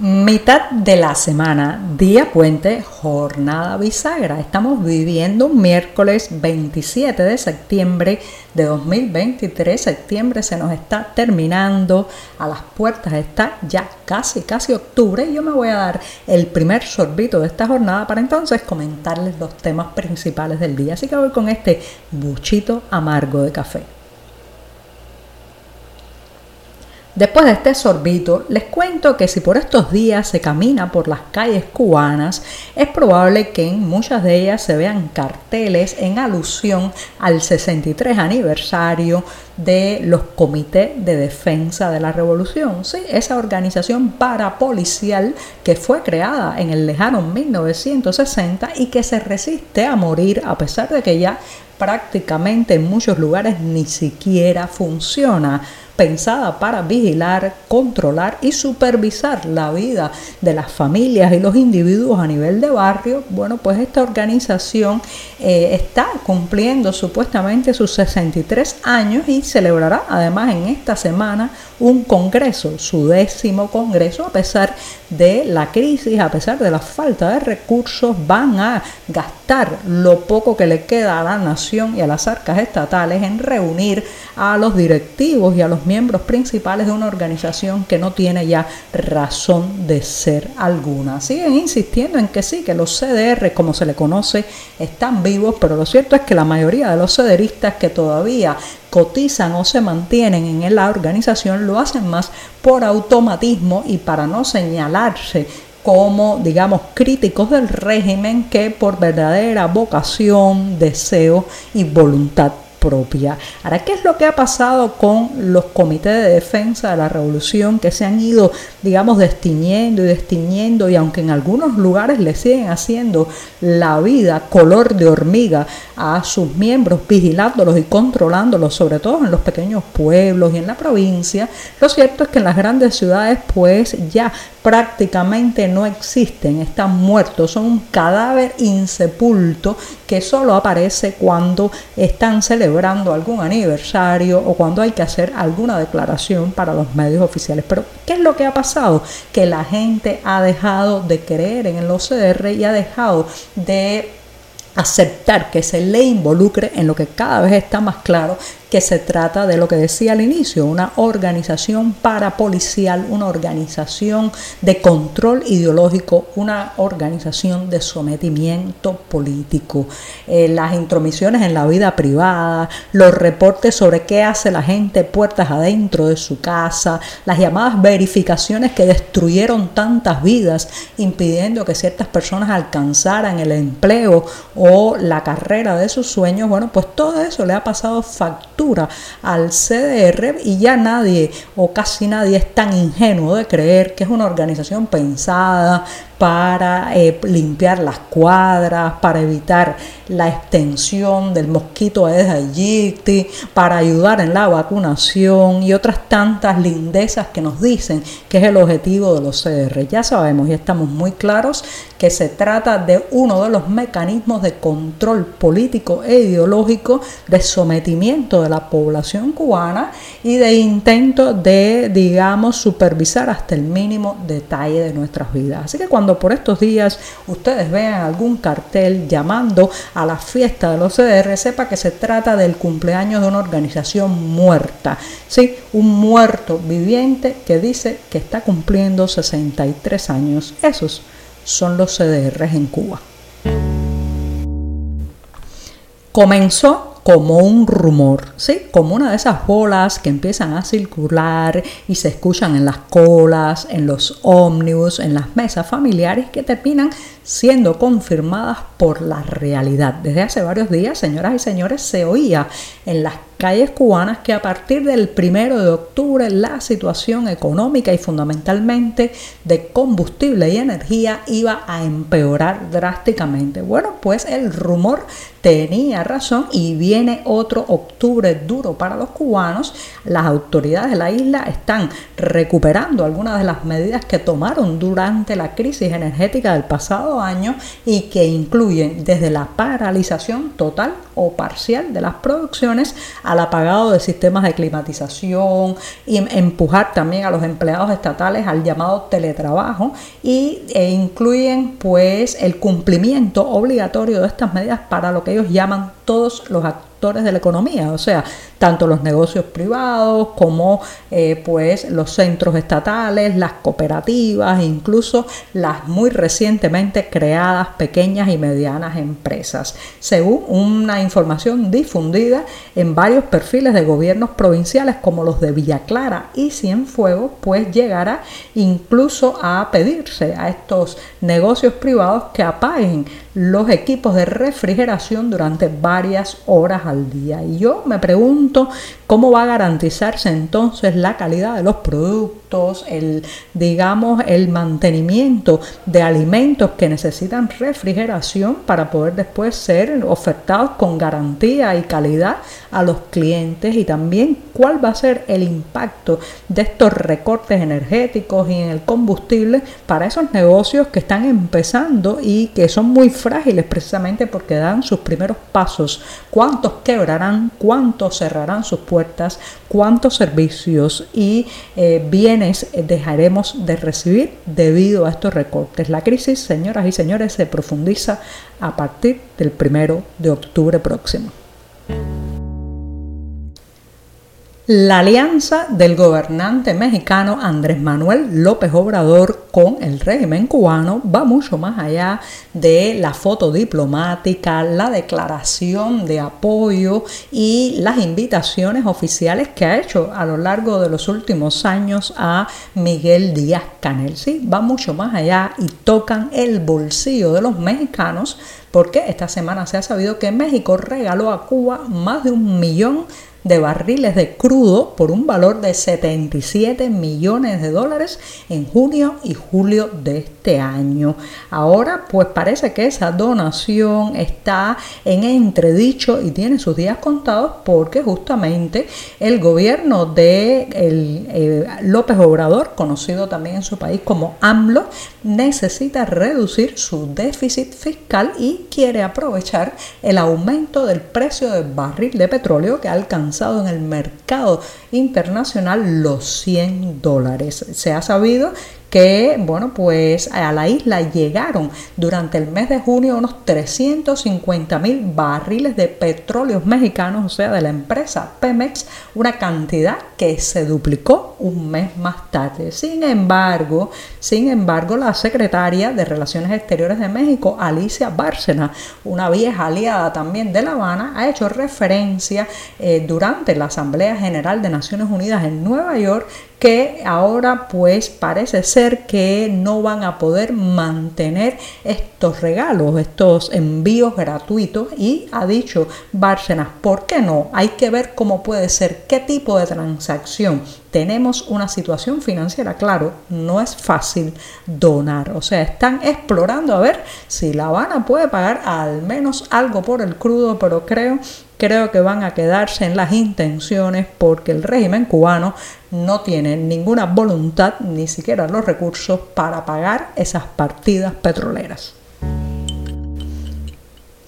Mitad de la semana, día puente, jornada bisagra. Estamos viviendo miércoles 27 de septiembre de 2023. Septiembre se nos está terminando, a las puertas está ya casi, casi octubre. Y yo me voy a dar el primer sorbito de esta jornada para entonces comentarles los temas principales del día. Así que voy con este buchito amargo de café. Después de este sorbito, les cuento que si por estos días se camina por las calles cubanas, es probable que en muchas de ellas se vean carteles en alusión al 63 aniversario de los comités de defensa de la revolución, ¿sí? esa organización parapolicial que fue creada en el lejano 1960 y que se resiste a morir a pesar de que ya prácticamente en muchos lugares ni siquiera funciona pensada para vigilar, controlar y supervisar la vida de las familias y los individuos a nivel de barrio, bueno, pues esta organización eh, está cumpliendo supuestamente sus 63 años y celebrará además en esta semana un congreso, su décimo congreso, a pesar de la crisis, a pesar de la falta de recursos, van a gastar lo poco que le queda a la nación y a las arcas estatales en reunir a los directivos y a los miembros principales de una organización que no tiene ya razón de ser alguna. Siguen insistiendo en que sí, que los CDR, como se le conoce, están vivos, pero lo cierto es que la mayoría de los CDRistas que todavía cotizan o se mantienen en la organización lo hacen más por automatismo y para no señalarse como, digamos, críticos del régimen que por verdadera vocación, deseo y voluntad propia. Ahora, ¿qué es lo que ha pasado con los comités de defensa de la revolución que se han ido, digamos, destiñendo y destiñendo y aunque en algunos lugares le siguen haciendo la vida color de hormiga a sus miembros, vigilándolos y controlándolos, sobre todo en los pequeños pueblos y en la provincia, lo cierto es que en las grandes ciudades pues ya prácticamente no existen, están muertos, son un cadáver insepulto que solo aparece cuando están celebrando algún aniversario o cuando hay que hacer alguna declaración para los medios oficiales. Pero, ¿qué es lo que ha pasado? Que la gente ha dejado de creer en el OCR y ha dejado de aceptar que se le involucre en lo que cada vez está más claro que se trata de lo que decía al inicio, una organización parapolicial, una organización de control ideológico, una organización de sometimiento político. Eh, las intromisiones en la vida privada, los reportes sobre qué hace la gente puertas adentro de su casa, las llamadas verificaciones que destruyeron tantas vidas, impidiendo que ciertas personas alcanzaran el empleo o la carrera de sus sueños, bueno, pues todo eso le ha pasado factura al CDR y ya nadie o casi nadie es tan ingenuo de creer que es una organización pensada para eh, limpiar las cuadras, para evitar la extensión del mosquito Aedes aegypti, para ayudar en la vacunación y otras tantas lindezas que nos dicen que es el objetivo de los CDR. Ya sabemos y estamos muy claros que se trata de uno de los mecanismos de control político e ideológico de sometimiento de la población cubana y de intento de, digamos, supervisar hasta el mínimo detalle de nuestras vidas. Así que cuando por estos días ustedes vean algún cartel llamando a la fiesta de los CDR, sepa que se trata del cumpleaños de una organización muerta, ¿sí? Un muerto viviente que dice que está cumpliendo 63 años. Esos son los CDRs en Cuba. Comenzó como un rumor, ¿sí? Como una de esas bolas que empiezan a circular y se escuchan en las colas, en los ómnibus, en las mesas familiares que terminan siendo confirmadas por la realidad. Desde hace varios días, señoras y señores, se oía en las calles cubanas que a partir del primero de octubre la situación económica y fundamentalmente de combustible y energía iba a empeorar drásticamente. Bueno, pues el rumor tenía razón y viene otro octubre duro para los cubanos. Las autoridades de la isla están recuperando algunas de las medidas que tomaron durante la crisis energética del pasado año y que incluyen desde la paralización total o parcial de las producciones al apagado de sistemas de climatización y empujar también a los empleados estatales al llamado teletrabajo y e incluyen pues el cumplimiento obligatorio de estas medidas para lo que ellos llaman todos los actores de la economía, o sea, tanto los negocios privados como eh, pues los centros estatales, las cooperativas, incluso las muy recientemente creadas pequeñas y medianas empresas, según una información difundida en varios perfiles de gobiernos provinciales como los de Villa Clara y Cienfuegos, pues llegará incluso a pedirse a estos negocios privados que apaguen los equipos de refrigeración durante varias horas al día. Y yo me pregunto cómo va a garantizarse entonces la calidad de los productos, el digamos el mantenimiento de alimentos que necesitan refrigeración para poder después ser ofertados con garantía y calidad a los clientes y también cuál va a ser el impacto de estos recortes energéticos y en el combustible para esos negocios que están empezando y que son muy frágiles precisamente porque dan sus primeros pasos. ¿Cuántos quebrarán? ¿Cuántos cerrarán sus puertas? ¿Cuántos servicios y eh, bienes dejaremos de recibir debido a estos recortes? La crisis, señoras y señores, se profundiza a partir del primero de octubre próximo. La alianza del gobernante mexicano Andrés Manuel López Obrador con el régimen cubano va mucho más allá de la foto diplomática, la declaración de apoyo y las invitaciones oficiales que ha hecho a lo largo de los últimos años a Miguel Díaz Canel. Sí, va mucho más allá y tocan el bolsillo de los mexicanos porque esta semana se ha sabido que México regaló a Cuba más de un millón de barriles de crudo por un valor de 77 millones de dólares en junio y julio de este año. Ahora pues parece que esa donación está en entredicho y tiene sus días contados porque justamente el gobierno de el, eh, López Obrador, conocido también en su país como AMLO, necesita reducir su déficit fiscal y quiere aprovechar el aumento del precio del barril de petróleo que ha en el mercado internacional los 100 dólares. Se ha sabido que, bueno, pues a la isla llegaron durante el mes de junio unos 350 mil barriles de petróleos mexicanos, o sea, de la empresa Pemex, una cantidad que se duplicó un mes más tarde. Sin embargo, sin embargo, la secretaria de Relaciones Exteriores de México, Alicia Bárcena, una vieja aliada también de La Habana, ha hecho referencia eh, durante la Asamblea General de Naciones Unidas en Nueva York que ahora pues parece ser que no van a poder mantener estos regalos, estos envíos gratuitos y ha dicho Bárcenas, ¿por qué no? Hay que ver cómo puede ser, qué tipo de transacción. Tenemos una situación financiera, claro, no es fácil donar, o sea, están explorando a ver si La Habana puede pagar al menos algo por el crudo, pero creo creo que van a quedarse en las intenciones porque el régimen cubano no tiene ninguna voluntad, ni siquiera los recursos para pagar esas partidas petroleras.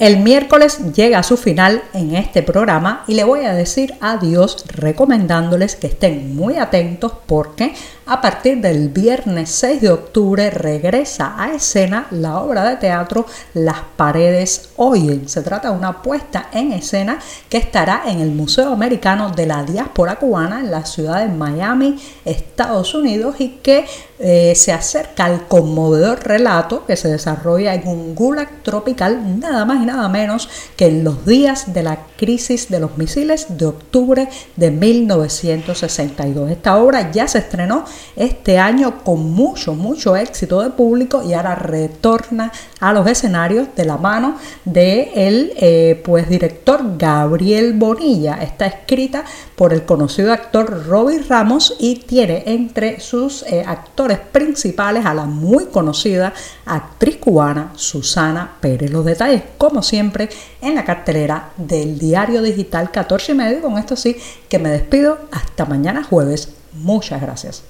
El miércoles llega a su final en este programa y le voy a decir adiós recomendándoles que estén muy atentos porque a partir del viernes 6 de octubre regresa a escena la obra de teatro Las paredes oyen. Se trata de una puesta en escena que estará en el Museo Americano de la Diáspora Cubana en la ciudad de Miami, Estados Unidos y que eh, se acerca al conmovedor relato que se desarrolla en un gulag tropical nada más y nada menos que en los días de la crisis de los misiles de octubre de 1962. Esta obra ya se estrenó este año con mucho, mucho éxito de público y ahora retorna a los escenarios de la mano de el eh, pues director Gabriel Bonilla. Está escrita por el conocido actor Robbie Ramos y tiene entre sus eh, actores principales a la muy conocida actriz cubana Susana Pérez. Los detalles, como siempre, en la cartelera del diario digital 14 y medio. Con esto sí, que me despido. Hasta mañana jueves. Muchas gracias.